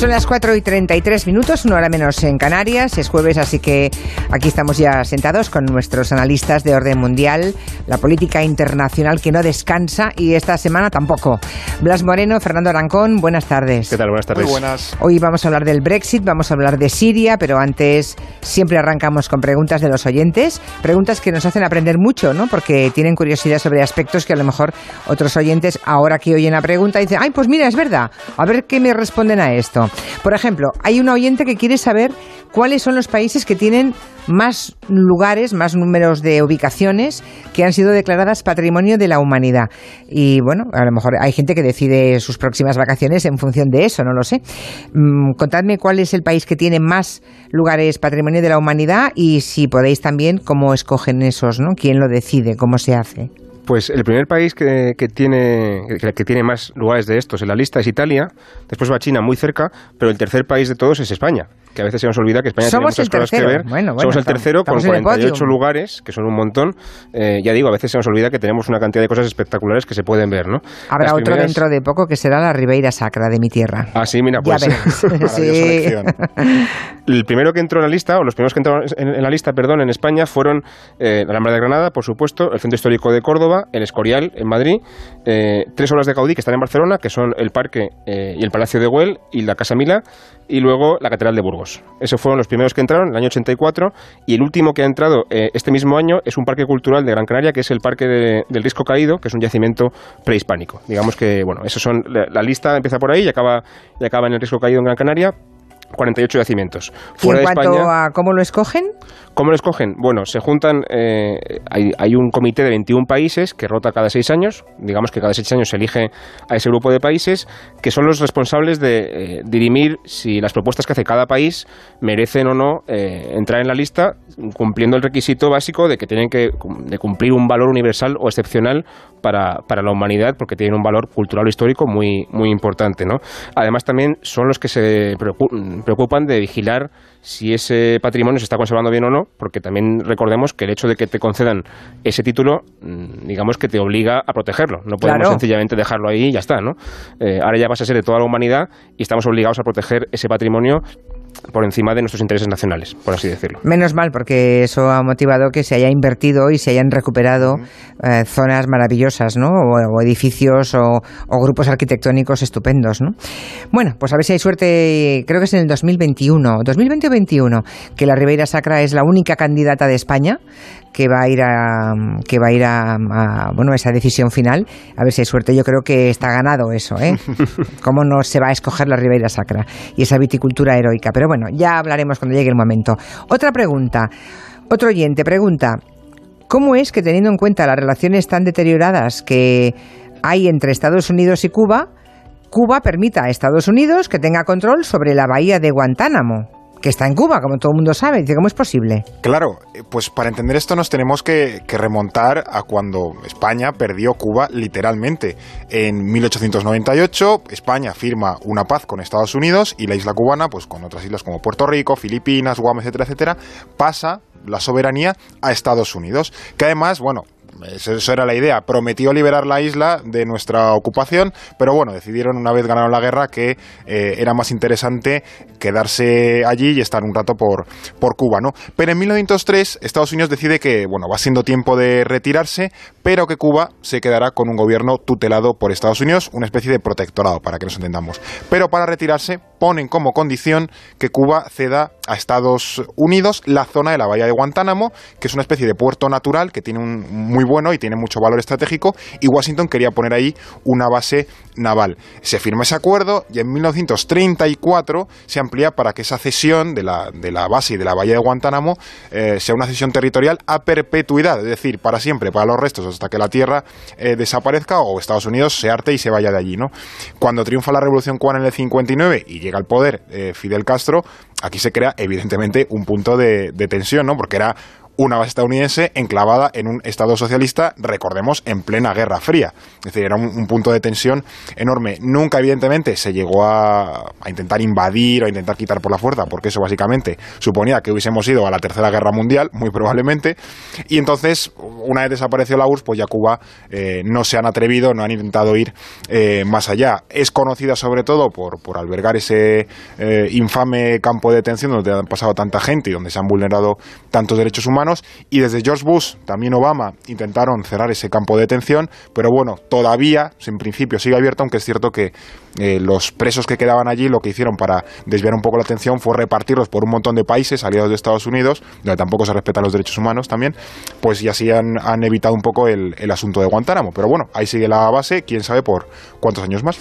Son las 4 y 33 minutos, una hora menos en Canarias. Es jueves, así que aquí estamos ya sentados con nuestros analistas de orden mundial, la política internacional que no descansa y esta semana tampoco. Blas Moreno, Fernando Arancón, buenas tardes. ¿Qué tal? Buenas tardes. Muy buenas. Hoy vamos a hablar del Brexit, vamos a hablar de Siria, pero antes siempre arrancamos con preguntas de los oyentes, preguntas que nos hacen aprender mucho, ¿no? Porque tienen curiosidad sobre aspectos que a lo mejor otros oyentes, ahora que oyen la pregunta, dicen, ay, pues mira, es verdad, a ver qué me responden a esto. Por ejemplo, hay un oyente que quiere saber cuáles son los países que tienen más lugares, más números de ubicaciones que han sido declaradas Patrimonio de la Humanidad. Y bueno, a lo mejor hay gente que decide sus próximas vacaciones en función de eso, no lo sé. Mm, contadme cuál es el país que tiene más lugares Patrimonio de la Humanidad y si podéis también cómo escogen esos, ¿no? ¿Quién lo decide? ¿Cómo se hace? Pues el primer país que, que tiene, que, que, tiene más lugares de estos en la lista es Italia, después va China muy cerca, pero el tercer país de todos es España que a veces se nos olvida que España Somos tiene muchas cosas que ver. Bueno, bueno, Somos el tercero con 48 podium. lugares, que son un montón. Eh, ya digo, a veces se nos olvida que tenemos una cantidad de cosas espectaculares que se pueden ver, ¿no? Habrá Las otro primeras- dentro de poco que será la Ribeira Sacra de mi tierra. Ah, sí, mira, pues Sí. el primero que entró en la lista, o los primeros que entraron en, en la lista, perdón, en España fueron eh, la Alhambra de Granada, por supuesto, el Centro Histórico de Córdoba, el Escorial, en Madrid, eh, tres obras de Gaudí que están en Barcelona, que son el Parque eh, y el Palacio de Güell y la Casa Mila, y luego la Catedral de Burgos. Esos fueron los primeros que entraron en el año 84, y el último que ha entrado eh, este mismo año es un parque cultural de Gran Canaria, que es el Parque de- del Risco Caído, que es un yacimiento prehispánico. Digamos que, bueno, esos son, la, la lista empieza por ahí y acaba, y acaba en el Risco Caído en Gran Canaria. 48 yacimientos. Y Fuera en de cuanto España, a cómo lo escogen, ¿Cómo lo escogen? Bueno, se juntan, eh, hay, un comité de 21 países que rota cada seis años, digamos que cada seis años se elige a ese grupo de países, que son los responsables de eh, dirimir si las propuestas que hace cada país merecen o no eh, entrar en la lista, cumpliendo el requisito básico de que tienen que cumplir un valor universal o excepcional para, para la humanidad, porque tienen un valor cultural o histórico muy, muy importante. ¿no? Además, también son los que se preocu- preocupan de vigilar si ese patrimonio se está conservando bien o no, porque también recordemos que el hecho de que te concedan ese título, mm, digamos que te obliga a protegerlo. No podemos Claro. sencillamente dejarlo ahí y ya está, ¿no? Eh, ahora ya vas a ser de toda la humanidad y estamos obligados a proteger ese patrimonio por encima de nuestros intereses nacionales, por así decirlo. menos mal, porque eso ha motivado que se haya invertido y se hayan recuperado eh, zonas maravillosas, ¿no? O, o edificios o, o grupos arquitectónicos estupendos, ¿no? Bueno, pues a ver si hay suerte, creo que es en el 2021, 2020 o 21, que la Ribeira Sacra es la única candidata de España que va a ir a que va a ir a, a, bueno esa decisión final. A ver si hay suerte. Yo creo que está ganado eso ¿eh? cómo no se va a escoger la Ribeira Sacra y esa viticultura heroica pero bueno ya hablaremos cuando llegue el momento. Otra pregunta. Otro oyente pregunta ¿Cómo es que teniendo en cuenta las relaciones tan deterioradas que hay entre Estados Unidos y Cuba, Cuba permita a Estados Unidos que tenga control sobre la bahía de Guantánamo, que está en Cuba, como todo el mundo sabe? ¿cómo es posible? Claro, eh, pues para entender esto nos tenemos que, que remontar a cuando España perdió Cuba literalmente. En 1898 España firma una paz con Estados Unidos y la isla cubana, pues con otras islas como Puerto Rico, Filipinas, Guam, etcétera, etcétera, pasa la soberanía a Estados Unidos. Que además, bueno, eso, era la idea. Prometió liberar la isla de nuestra ocupación, pero bueno, decidieron una vez ganaron la guerra que eh, era más interesante quedarse allí y estar un rato por, por Cuba, ¿no? Pero en 1903 Estados Unidos decide que, bueno, va siendo tiempo de retirarse, pero que Cuba se quedará con un gobierno tutelado por Estados Unidos, una especie de protectorado, para que nos entendamos. Pero para retirarse ponen como condición que Cuba ceda a Estados Unidos la zona de la bahía de Guantánamo, que es una especie de puerto natural que tiene un muy bueno y tiene mucho valor estratégico, y Washington quería poner ahí una base naval. Se firma ese acuerdo y en 1934 se amplía para que esa cesión de la, de la base y de la bahía de Guantánamo eh, sea una cesión territorial a perpetuidad, es decir, para siempre, para los restos, hasta que la tierra eh, desaparezca o Estados Unidos se arte y se vaya de allí. ¿no? Cuando triunfa la Revolución Cubana en el 59 y llega al poder eh, Fidel Castro, aquí se crea evidentemente un punto de, de tensión, ¿no? porque era una base estadounidense enclavada en un Estado socialista, recordemos, en plena Guerra Fría. Es decir, era un, punto de tensión enorme. Nunca, evidentemente, se llegó a, intentar invadir o a intentar quitar por la fuerza, porque eso básicamente suponía que hubiésemos ido a la Tercera Guerra Mundial, muy probablemente. Y entonces, una vez desapareció la URSS, pues ya Cuba eh, no se han atrevido, no han intentado ir eh, más allá. Es conocida sobre todo por, por albergar ese eh, infame campo de detención donde han pasado tanta gente y donde se han vulnerado tantos derechos humanos. Y desde George Bush, también Obama, intentaron cerrar ese campo de detención, pero bueno, todavía, en principio, sigue abierto, aunque es cierto que los presos que quedaban allí lo que hicieron para desviar un poco la atención fue repartirlos por un montón de países aliados de Estados Unidos, donde tampoco se respetan los derechos humanos también, pues y así han, evitado un poco el, asunto de Guantánamo. Pero bueno, ahí sigue la base, quién sabe por cuántos años más.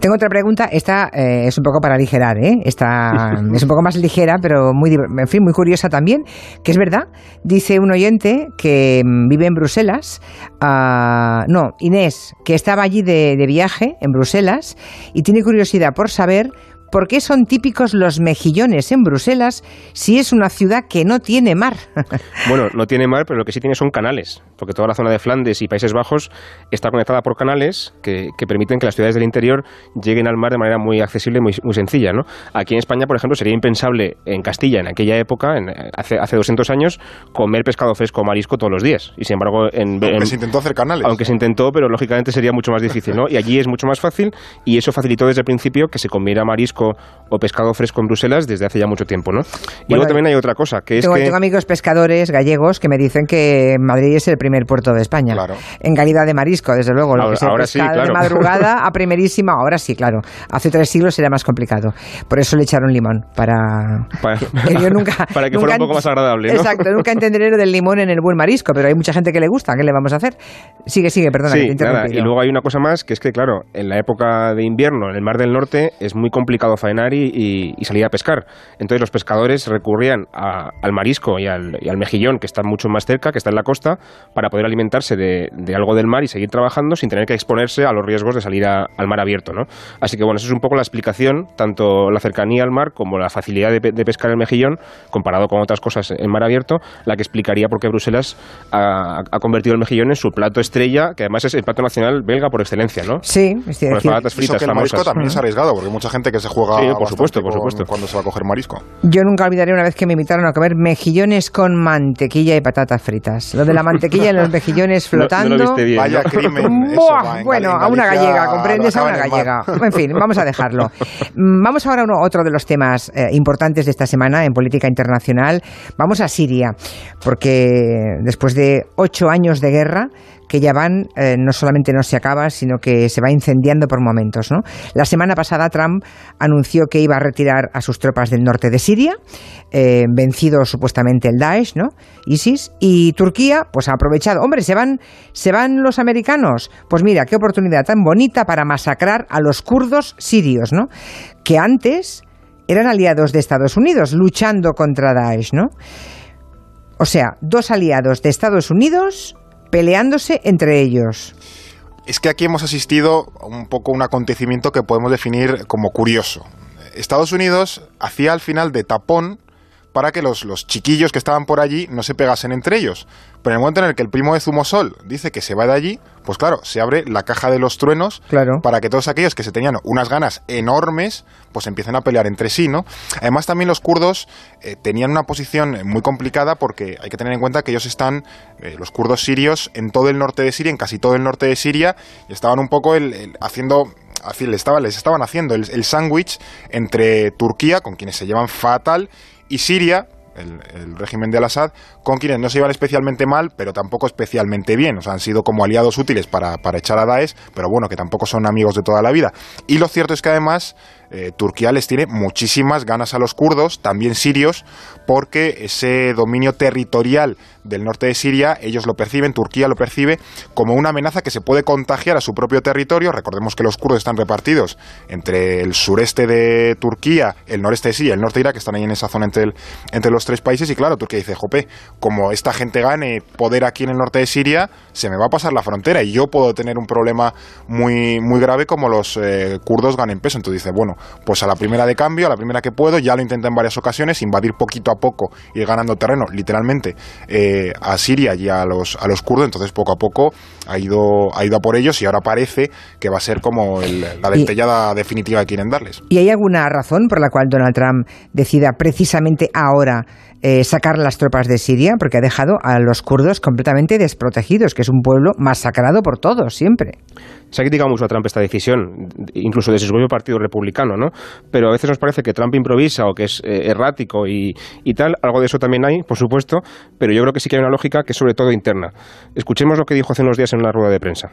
Tengo otra pregunta, esta eh, es un poco para aligerar, ¿eh? Esta es un poco más ligera, pero muy, en fin, muy curiosa también, que es verdad, dice un oyente que mm, vive en Bruselas, uh, no, Inés, que estaba allí de, de viaje en Bruselas y tiene curiosidad por saber ¿Por qué son típicos los mejillones en Bruselas si es una ciudad que no tiene mar? bueno, no tiene mar, pero lo que sí tiene son canales, porque toda la zona de Flandes y Países Bajos está conectada por canales que, permiten que las ciudades del interior lleguen al mar de manera muy accesible y muy, sencilla. ¿no? Aquí en España, por ejemplo, sería impensable en Castilla en aquella época, hace, hace 200 años, comer pescado fresco o marisco todos los días. Y sin embargo, en, aunque se intentó hacer canales. Aunque se intentó, pero lógicamente sería mucho más difícil. ¿no? Y allí es mucho más fácil y eso facilitó desde el principio que se comiera marisco o pescado fresco en Bruselas desde hace ya mucho tiempo, ¿no? Y luego también hay otra cosa, que es tengo, que... Tengo amigos pescadores gallegos que me dicen que Madrid es el primer puerto de España. Claro. En calidad de marisco, desde luego. Lo ahora, sí, claro. de madrugada a primerísima, ahora sí, claro. Hace tres siglos era más complicado. Por eso le echaron limón, para... Para que, yo nunca, para que fuera un poco más agradable, ¿no? Exacto, nunca entenderé lo del limón en el buen marisco, pero hay mucha gente que le gusta, ¿qué le vamos a hacer? Sigue, sigue, perdona. Sí, nada, y luego hay una cosa más, que es que, claro, en la época de invierno, en el Mar del Norte, es muy complicado faenar y, y, salir a pescar. Entonces los pescadores recurrían al marisco y al, mejillón, que está mucho más cerca, que está en la costa, para poder alimentarse de, algo del mar y seguir trabajando sin tener que exponerse a los riesgos de salir al mar abierto. ¿no? Así que bueno, eso es un poco la explicación, tanto la cercanía al mar como la facilidad de, pescar el mejillón, comparado con otras cosas en mar abierto, la que explicaría por qué Bruselas ha, convertido el mejillón en su plato estrella, que además es el plato nacional belga por excelencia, ¿no? Sí, es decir, patatas fritas que el marisco también es arriesgado, porque mucha gente que se juega sí, por supuesto, por supuesto. cuando se va a coger marisco. Yo nunca olvidaré una vez que me invitaron a comer mejillones con mantequilla y patatas fritas. Lo de la mantequilla en los mejillones flotando. Vaya crimen. bueno, a una gallega, ¿comprendes? A una gallega. En fin, vamos a dejarlo. Mm, vamos ahora a otro de los temas eh, importantes de esta semana en política internacional. Vamos a Siria, porque después de ocho años de guerra, que ya van, eh, no solamente no se acaba, sino que se va incendiando por momentos. ¿no? La semana pasada Trump anunció que iba a retirar a sus tropas del norte de Siria, eh, vencido supuestamente el Daesh, ¿no? ISIS, y Turquía, pues ha aprovechado. Hombre, se van, se van los americanos. Pues mira, qué oportunidad tan bonita para masacrar a los kurdos sirios, ¿no? Que antes eran aliados de Estados Unidos, luchando contra Daesh, ¿no? O sea, dos aliados de Estados Unidos peleándose entre ellos. Es que aquí hemos asistido a un poco un acontecimiento que podemos definir como curioso. Estados Unidos hacía al final de tapón para que los, los, chiquillos que estaban por allí no se pegasen entre ellos. Pero en el momento en el que el primo de Zumosol dice que se va de allí, pues claro, se abre la caja de los truenos para que todos aquellos que se tenían unas ganas enormes, pues empiecen a pelear entre sí, ¿no? Además también los kurdos eh, tenían una posición muy complicada porque hay que tener en cuenta que ellos están, eh, los kurdos sirios, en todo el norte de Siria, en casi todo el norte de Siria, y estaban un poco el, haciendo les estaban, les estaban haciendo el, el sándwich entre Turquía, con quienes se llevan fatal, y Siria, el, régimen de Al-Assad, con quienes no se iban especialmente mal, pero tampoco especialmente bien. O sea, han sido como aliados útiles para, para echar a Daesh, pero bueno, que tampoco son amigos de toda la vida. Y lo cierto es que además eh, Turquía les tiene muchísimas ganas a los kurdos, también sirios, porque ese dominio territorial del norte de Siria, ellos lo perciben, Turquía lo percibe como una amenaza que se puede contagiar a su propio territorio. Recordemos que los kurdos están repartidos entre el sureste de Turquía, el noreste de Siria, el norte de Irak, que están ahí en esa zona entre, entre los tres países. Y claro, Turquía dice, jope, como esta gente gane poder aquí en el norte de Siria, se me va a pasar la frontera y yo puedo tener un problema muy, muy grave como los eh, kurdos ganen peso. Entonces dice, bueno, pues a la primera de cambio, a la primera que puedo, ya lo intenté en varias ocasiones, invadir poquito a poco, ir ganando terreno, literalmente, eh, a Siria y a los, a los kurdos, entonces poco a poco ha ido, ha ido a por ellos y ahora parece que va a ser como la dentellada definitiva que quieren darles. ¿Y hay alguna razón por la cual Donald Trump decida precisamente ahora eh, sacar las tropas de Siria? Porque ha dejado a los kurdos completamente desprotegidos, que es un pueblo masacrado por todos, siempre. Se ha criticado mucho a Trump esta decisión, incluso desde su propio partido republicano, ¿no? Pero a veces nos parece que Trump improvisa o que es eh, errático y, y, tal. Algo de eso también hay, por supuesto, pero yo creo que sí que hay una lógica que es sobre todo interna. Escuchemos lo que dijo hace unos días en una rueda de prensa.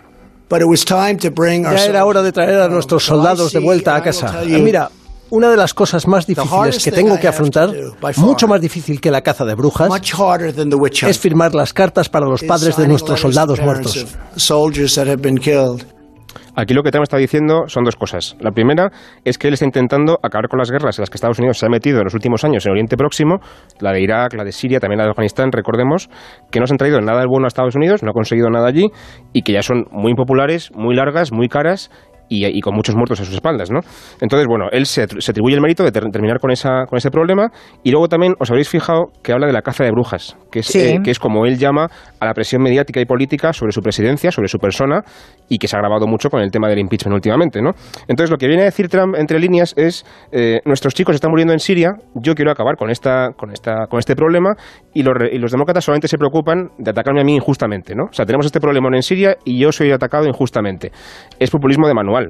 Ya era hora de traer a nuestros soldados de vuelta a casa. Mira, una de las cosas más difíciles que tengo que afrontar, mucho más difícil que la caza de brujas, es firmar las cartas para los padres de nuestros soldados muertos. Aquí lo que Trump está diciendo son dos cosas. La primera es que él está intentando acabar con las guerras en las que Estados Unidos se ha metido en los últimos años en Oriente Próximo, la de Irak, la de Siria, también la de Afganistán, recordemos, que no se han traído nada del bueno a Estados Unidos, no ha conseguido nada allí y que ya son muy impopulares, muy largas, muy caras y, con muchos muertos a sus espaldas, ¿no? Entonces, bueno, él se, atribuye el mérito de terminar con, esa, con ese problema y luego también os habréis fijado que habla de la caza de brujas, que es, eh, que es como él llama a la presión mediática y política sobre su presidencia, sobre su persona y que se ha grabado mucho con el tema del impeachment últimamente, ¿no? Entonces, lo que viene a decir Trump entre líneas es eh, nuestros chicos están muriendo en Siria, yo quiero acabar con esta con esta con este problema y los, y los demócratas solamente se preocupan de atacarme a mí injustamente, ¿no? O sea, tenemos este problema en Siria y yo soy atacado injustamente. Es populismo de manual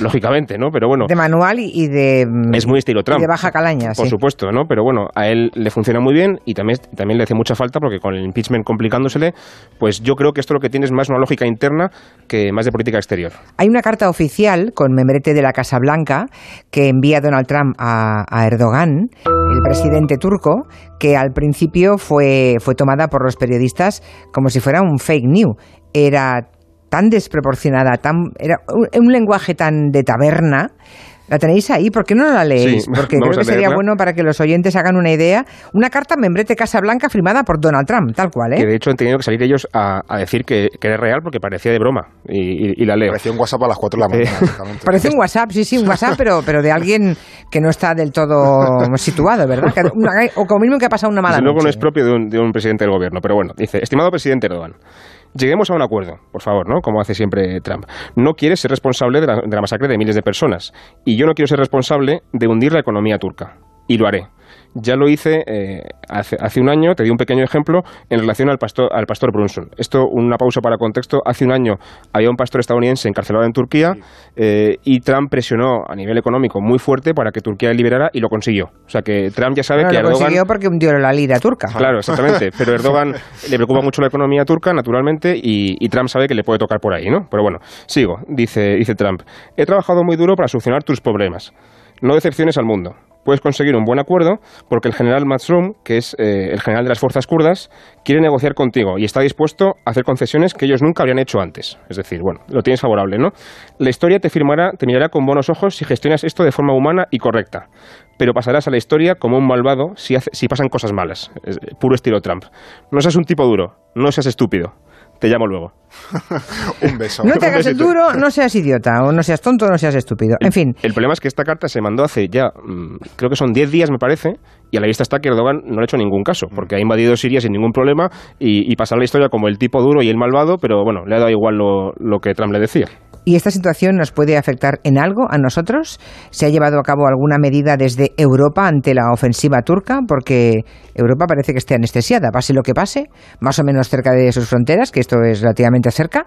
lógicamente, ¿no? Pero bueno. De manual y de. Mm, es muy estilo Trump. de baja calaña, Por supuesto, ¿no? Pero bueno, a él le funciona muy bien y también, también le hace mucha falta porque con el impeachment complicándosele, pues yo creo que esto lo que tiene es más una lógica interna que más de política exterior. Hay una carta oficial con membrete de la Casa Blanca que envía Donald Trump a, a Erdogan, el presidente turco, que al principio fue, fue tomada por los periodistas como si fuera un fake news. Era tan desproporcionada, tan, era un, lenguaje tan de taberna. ¿La tenéis ahí? ¿Por qué no la leéis? Porque creo que sería bueno para que los oyentes hagan una idea. Una carta membrete Casa Blanca firmada por Donald Trump, tal cual, ¿eh? Que de hecho han tenido que salir ellos a, decir que, era real porque parecía de broma. Y, la leo. Parecía un WhatsApp a las 4 de la mañana. Parece un WhatsApp, sí, sí, un WhatsApp, pero, pero de alguien que no está del todo situado, ¿verdad? o como mismo que ha pasado una mala Luego no es propio de un, de un presidente del gobierno, pero bueno, dice, estimado presidente Erdogan, Lleguemos a un acuerdo, por favor, ¿no? Como hace siempre Trump. No quiere ser responsable de la masacre de miles de personas. Y yo no quiero ser responsable de hundir la economía turca. Y lo haré. Ya lo hice eh, hace, hace, un año, te di un pequeño ejemplo en relación al pastor, al pastor Brunson. Esto, una pausa para contexto. Hace un año había un pastor estadounidense encarcelado en Turquía eh, y Trump presionó a nivel económico muy fuerte para que Turquía le liberara y lo consiguió. O sea que Trump ya sabe que lo consiguió porque hundió la lira turca. Claro, exactamente. Pero Erdogan le preocupa mucho la economía turca, naturalmente, y, y, Trump sabe que le puede tocar por ahí, ¿no? Pero bueno, sigo. Dice, dice Trump. He trabajado muy duro para solucionar tus problemas. No decepciones al mundo puedes conseguir un buen acuerdo porque el general Matsrum, que es eh, el general de las fuerzas kurdas, quiere negociar contigo y está dispuesto a hacer concesiones que ellos nunca habrían hecho antes. Es decir, bueno, lo tienes favorable, ¿no? La historia te firmará, te mirará con buenos ojos si gestionas esto de forma humana y correcta, pero pasarás a la historia como un malvado si, si pasan cosas malas. puro estilo Trump. No seas un tipo duro, no seas estúpido. Te llamo luego. un beso. No te hagas el duro, no seas idiota, o no seas tonto, no seas estúpido. En fin. El problema es que esta carta se mandó hace ya, mm, creo que son 10 días, me parece, y a la vista está que Erdogan no le ha hecho ningún caso, porque ha invadido Siria sin ningún problema y, y pasar la historia como el tipo duro y el malvado, pero bueno, le ha dado igual lo, lo que Trump le decía. ¿Y esta situación nos puede afectar en algo a nosotros? ¿Se ha llevado a cabo alguna medida desde Europa ante la ofensiva turca? Porque Europa parece que esté anestesiada, pase lo que pase, más o menos cerca de sus fronteras, que esto es relativamente cerca.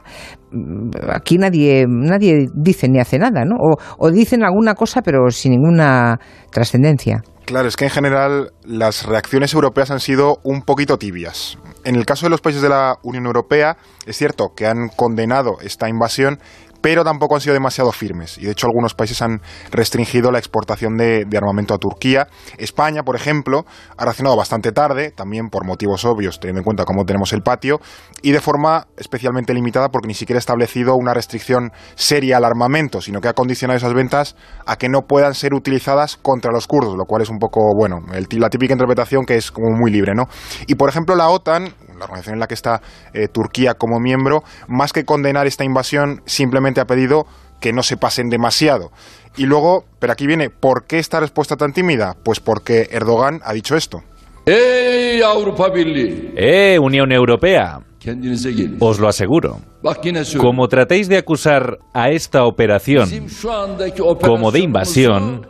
Mm, aquí nadie, nadie dice ni hace nada, ¿no? O, o dicen alguna cosa, pero sin ninguna trascendencia. Claro, es que en general las reacciones europeas han sido un poquito tibias. En el caso de los países de la Unión Europea, es cierto que han condenado esta invasión, pero tampoco han sido demasiado firmes. Y de hecho algunos países han restringido la exportación de, armamento a Turquía. España, por ejemplo, ha reaccionado bastante tarde, también por motivos obvios, teniendo en cuenta cómo tenemos el patio, y de forma especialmente limitada porque ni siquiera ha establecido una restricción seria al armamento, sino que ha condicionado esas ventas a que no puedan ser utilizadas contra los kurdos, lo cual es un poco, bueno, la típica interpretación que es como muy libre, ¿no? Y por ejemplo la OTAN, la organización en la que está eh, Turquía como miembro, más que condenar esta invasión, simplemente ha pedido que no se pasen demasiado. Y luego, pero aquí viene, ¿por qué esta respuesta tan tímida? Pues porque Erdogan ha dicho esto. ¡Eh, Unión Europea! Os lo aseguro. Como tratéis de acusar a esta operación como de invasión,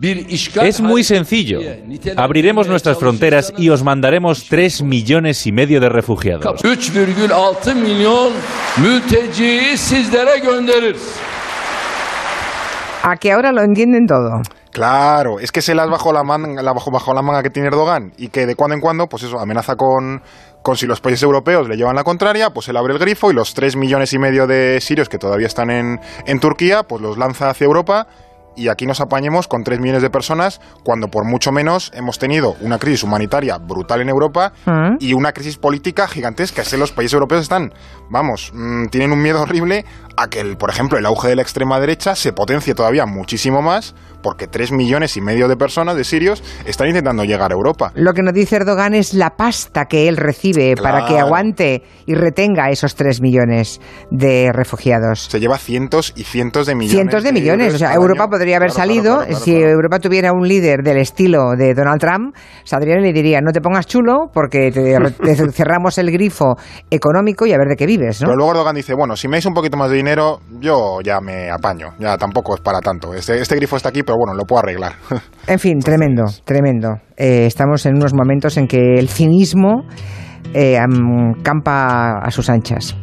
es muy sencillo. Abriremos nuestras fronteras y os mandaremos 3 millones y medio de refugiados. A que ahora lo entienden todo. Claro, es que se las bajo la manga, la bajo, bajo la manga que tiene Erdogan y que de cuando en cuando, pues eso, amenaza con, con si los países europeos le llevan la contraria, pues él abre el grifo y los 3 millones y medio de sirios que todavía están en, en Turquía, pues los lanza hacia Europa y aquí nos apañemos con 3 millones de personas cuando por mucho menos hemos tenido una crisis humanitaria brutal en Europa mm. y una crisis política gigantesca. Es que los países europeos están, vamos, mm, tienen un miedo horrible a que, el, por ejemplo, el auge de la extrema derecha se potencie todavía muchísimo más porque 3 millones y medio de personas, de sirios, están intentando llegar a Europa. Lo que nos dice Erdogan es la pasta que él recibe para que aguante y retenga esos 3 millones de refugiados. Se lleva cientos y cientos de millones. Cientos de, millones. O sea, Europa podría haber salido, si Europa tuviera un líder del estilo de Donald Trump, saldría y le diría, no te pongas chulo porque te, cerramos el grifo económico y a ver de qué vives. ¿no? Pero luego Erdogan dice, bueno, si me dais un poquito más de dinero, yo ya me apaño. Ya tampoco es para tanto. Este, este grifo está aquí, pero bueno, lo puedo arreglar. En fin, tremendo, tremendo. Eh, estamos en unos momentos en que el cinismo eh, campa a sus anchas,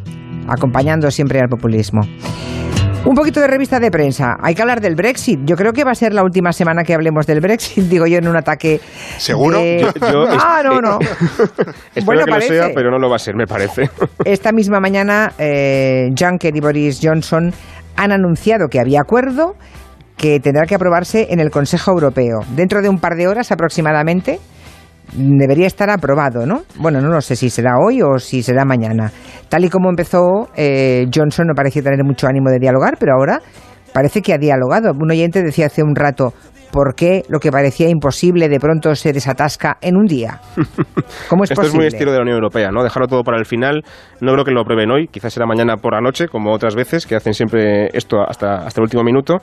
acompañando siempre al populismo. Un poquito de revista de prensa. Hay que hablar del Brexit. Yo creo que va a ser la última semana que hablemos del Brexit, digo yo, en un ataque. ¿Seguro? ah, no, no. bueno, que lo sea, pero no lo va a ser, me parece. Esta misma mañana, eh, Juncker y Boris Johnson han anunciado que había acuerdo que tendrá que aprobarse en el Consejo Europeo. Dentro de un par de horas aproximadamente debería estar aprobado, ¿no? Bueno, no lo sé si será hoy o si será mañana. Tal y como empezó, eh, Johnson no parecía tener mucho ánimo de dialogar, pero ahora parece que ha dialogado. Un oyente decía hace un rato, ¿por qué lo que parecía imposible de pronto se desatasca en un día? ¿Cómo es Esto es muy estilo de la Unión Europea, ¿no? Dejarlo todo para el final. No creo que lo aprueben hoy, quizás será mañana por la noche, como otras veces, que hacen siempre esto hasta, hasta el último minuto.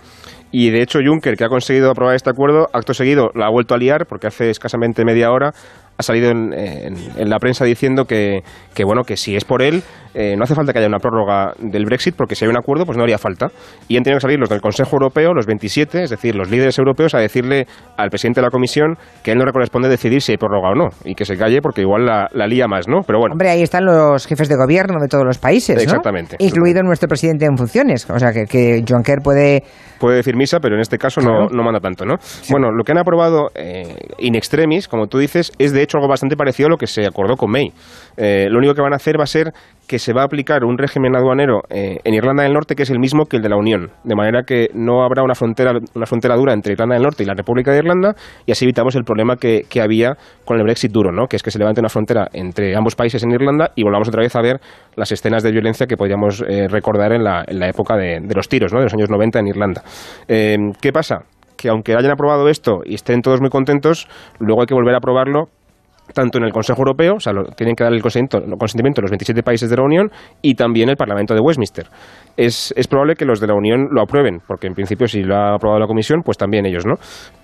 Y de hecho, Juncker, que ha conseguido aprobar este acuerdo, acto seguido lo ha vuelto a liar, porque hace escasamente media hora ha salido en, la prensa diciendo que, bueno, que si es por él, eh, no hace falta que haya una prórroga del Brexit, porque si hay un acuerdo, pues no haría falta. Y han tenido que salir los del Consejo Europeo, los 27, es decir, los líderes europeos, a decirle al presidente de la Comisión que a él no le corresponde decidir si hay prórroga o no, y que se calle porque igual la, la lía más, ¿no? Pero bueno. Hombre, ahí están los jefes de gobierno de todos los países, ¿no? Exactamente. Incluido nuestro presidente en funciones. O sea, que, que Juncker puede puede decir misa, pero en este caso no, no manda tanto, ¿no? Bueno, lo que han aprobado eh, in extremis, como tú dices, es de hecho algo bastante parecido a lo que se acordó con May. Eh, lo único que van a hacer va a ser que se va a aplicar un régimen aduanero eh, en Irlanda del Norte que es el mismo que el de la Unión, de manera que no habrá una frontera, una frontera dura entre Irlanda del Norte y la República de Irlanda y así evitamos el problema que, que había con el Brexit duro, ¿no? que es que se levante una frontera entre ambos países en Irlanda y volvamos otra vez a ver las escenas de violencia que podríamos eh, recordar en la, en la época de, de, los tiros, ¿no? de los años 90 en Irlanda. Eh, ¿Qué pasa? Que aunque hayan aprobado esto y estén todos muy contentos, luego hay que volver a aprobarlo tanto en el Consejo Europeo, o sea, tienen que dar el consentimiento, los 27 países de la Unión y también el Parlamento de Westminster. Es, es, probable que los de la Unión lo aprueben, porque en principio si lo ha aprobado la Comisión, pues también ellos, ¿no?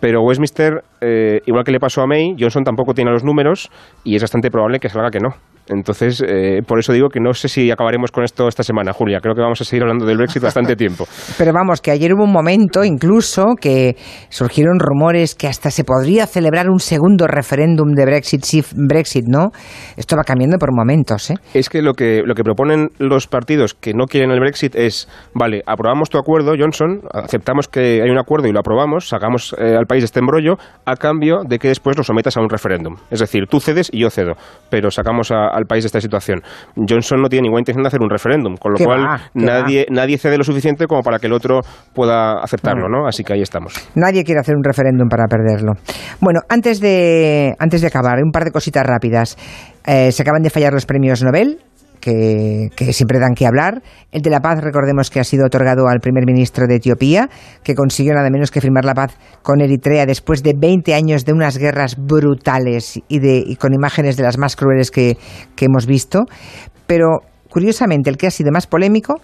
Pero Westminster, eh, igual que le pasó a May, Johnson tampoco tiene los números y es bastante probable que salga que no. Entonces, eh, por eso digo que no sé si acabaremos con esto esta semana, Julia. Creo que vamos a seguir hablando del Brexit bastante tiempo. Pero vamos, que ayer hubo un momento incluso que surgieron rumores que hasta se podría celebrar un segundo referéndum de Brexit, si Brexit, ¿no? Esto va cambiando por momentos, ¿eh? Es que lo que, lo que proponen los partidos que no quieren el Brexit es, vale, aprobamos tu acuerdo, Johnson, aceptamos que hay un acuerdo y lo aprobamos, sacamos eh, al país de este embrollo, a cambio de que después lo sometas a un referéndum. Es decir, tú cedes y yo cedo, pero sacamos a al país de esta situación. Johnson no tiene ninguna intención de hacer un referéndum, con lo cual nadie, nadie cede lo suficiente como para que el otro pueda aceptarlo, ¿no? Así que ahí estamos. Nadie quiere hacer un referéndum para perderlo. Bueno, antes de, antes de acabar, un par de cositas rápidas. Eh, se acaban de fallar los premios Nobel que, siempre dan que hablar. El de la paz, recordemos que ha sido otorgado al primer ministro de Etiopía, que consiguió nada menos que firmar la paz con Eritrea después de 20 años de unas guerras brutales y, de, con imágenes de las más crueles que hemos visto. Pero, curiosamente, el que ha sido más polémico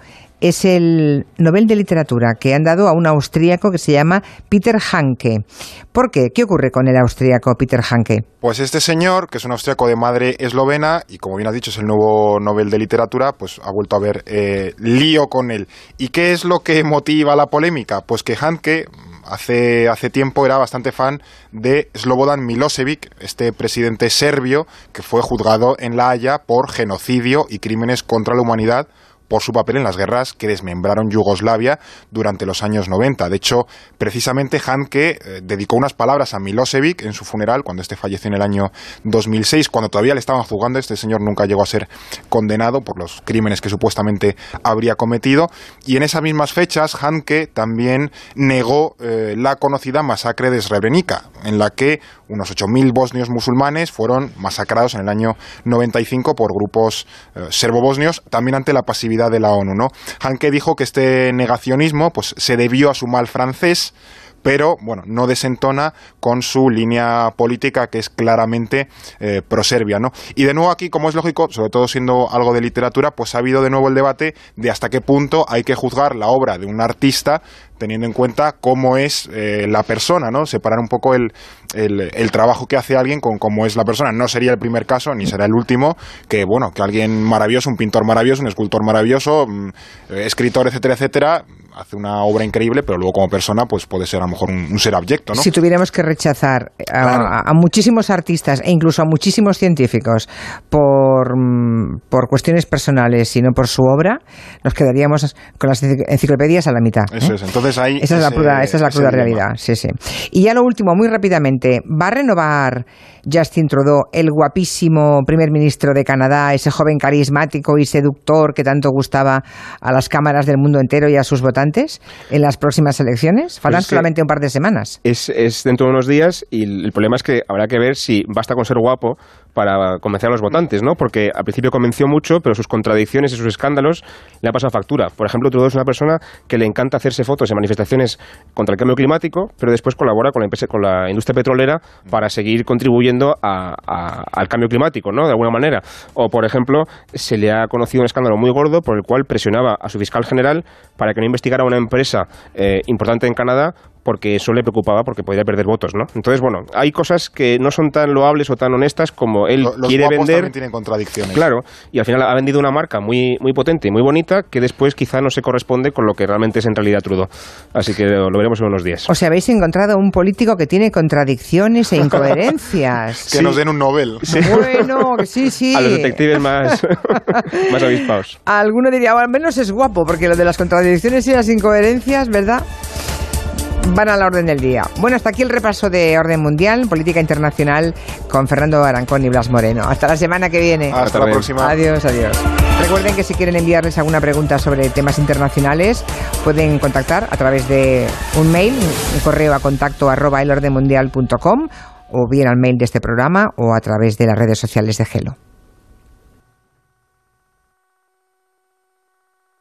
es el Nobel de Literatura que han dado a un austríaco que se llama Peter Hanke. ¿Por qué? ¿Qué ocurre con el austríaco Peter Hanke? Pues este señor, que es un austríaco de madre eslovena y como bien has dicho es el nuevo Nobel de Literatura, pues ha vuelto a haber eh, lío con él. ¿Y qué es lo que motiva la polémica? Pues que Hanke hace, hace tiempo era bastante fan de Slobodan Milosevic, este presidente serbio que fue juzgado en La Haya por genocidio y crímenes contra la humanidad por su papel en las guerras que desmembraron Yugoslavia durante los años 90. De hecho, precisamente Hanke eh, dedicó unas palabras a Milosevic en su funeral, cuando este falleció en el año 2006, cuando todavía le estaban juzgando. Este señor nunca llegó a ser condenado por los crímenes que supuestamente habría cometido. Y en esas mismas fechas, Hanke también negó eh, la conocida masacre de Srebrenica, en la que unos 8.000 bosnios musulmanes fueron masacrados en el año 95 por grupos eh, serbo-bosnios, también ante la pasividad de la ONU, ¿no? Hanke dijo que este negacionismo pues, se debió a su mal francés, pero bueno, no desentona con su línea política que es claramente eh, proserbia, ¿no? Y de nuevo aquí, como es lógico, sobre todo siendo algo de literatura, pues ha habido de nuevo el debate de hasta qué punto hay que juzgar la obra de un artista teniendo en cuenta cómo es eh, la persona, ¿no? Separar un poco el, el, trabajo que hace alguien con cómo es la persona. No sería el primer caso, ni será el último, que, bueno, que alguien maravilloso, un pintor maravilloso, un escultor maravilloso, mm, escritor, etcétera, etcétera, hace una obra increíble, pero luego como persona, pues puede ser a lo mejor un, ser abyecto, ¿no? Si tuviéramos que rechazar a, muchísimos artistas e incluso a muchísimos científicos por, mm, por cuestiones personales y no por su obra, nos quedaríamos con las enciclopedias a la mitad. Eso ¿eh? es, entonces esa es la cruda, esa es la cruda realidad. Sí, sí. Y ya lo último, muy rápidamente, ¿va a renovar Justin Trudeau, el guapísimo primer ministro de Canadá, ese joven carismático y seductor que tanto gustaba a las cámaras del mundo entero y a sus votantes en las próximas elecciones? Faltan pues solamente un par de semanas. Es, es dentro de unos días y el problema es que habrá que ver si basta con ser guapo para convencer a los votantes, ¿no? Porque al principio convenció mucho, pero sus contradicciones y sus escándalos le han pasado factura. Por ejemplo, Trudeau es una persona que le encanta hacerse fotos en manifestaciones contra el cambio climático, pero después colabora con la, empresa, con la industria petrolera para seguir contribuyendo al cambio climático, ¿no? De alguna manera. O, por ejemplo, se le ha conocido un escándalo muy gordo por el cual presionaba a su fiscal general para que no investigara una empresa eh, importante en Canadá porque eso le preocupaba porque podía perder votos, ¿no? Entonces, bueno, hay cosas que no son tan loables o tan honestas como él los quiere vender. También tienen contradicciones. Claro, y al final ha vendido una marca muy, muy potente y muy bonita que después quizá no se corresponde con lo que realmente es en realidad Trudeau. Así que lo, veremos en unos días. O sea, habéis encontrado un político que tiene contradicciones e incoherencias. que nos den un Nobel. Bueno, sí, sí. A los detectives más, más avispados. Alguno diría, al menos es guapo, porque lo de las contradicciones y las incoherencias, ¿verdad? Van a la orden del día. Bueno, hasta aquí el repaso de orden mundial, política internacional con Fernando Arancón y Blas Moreno. Hasta la semana que viene. Hasta, la próxima. Adiós, adiós. Recuerden que si quieren enviarles alguna pregunta sobre temas internacionales, pueden contactar a través de un mail, un correo a contacto arroba elordenmundial.com o bien al mail de este programa o a través de las redes sociales de Gelo.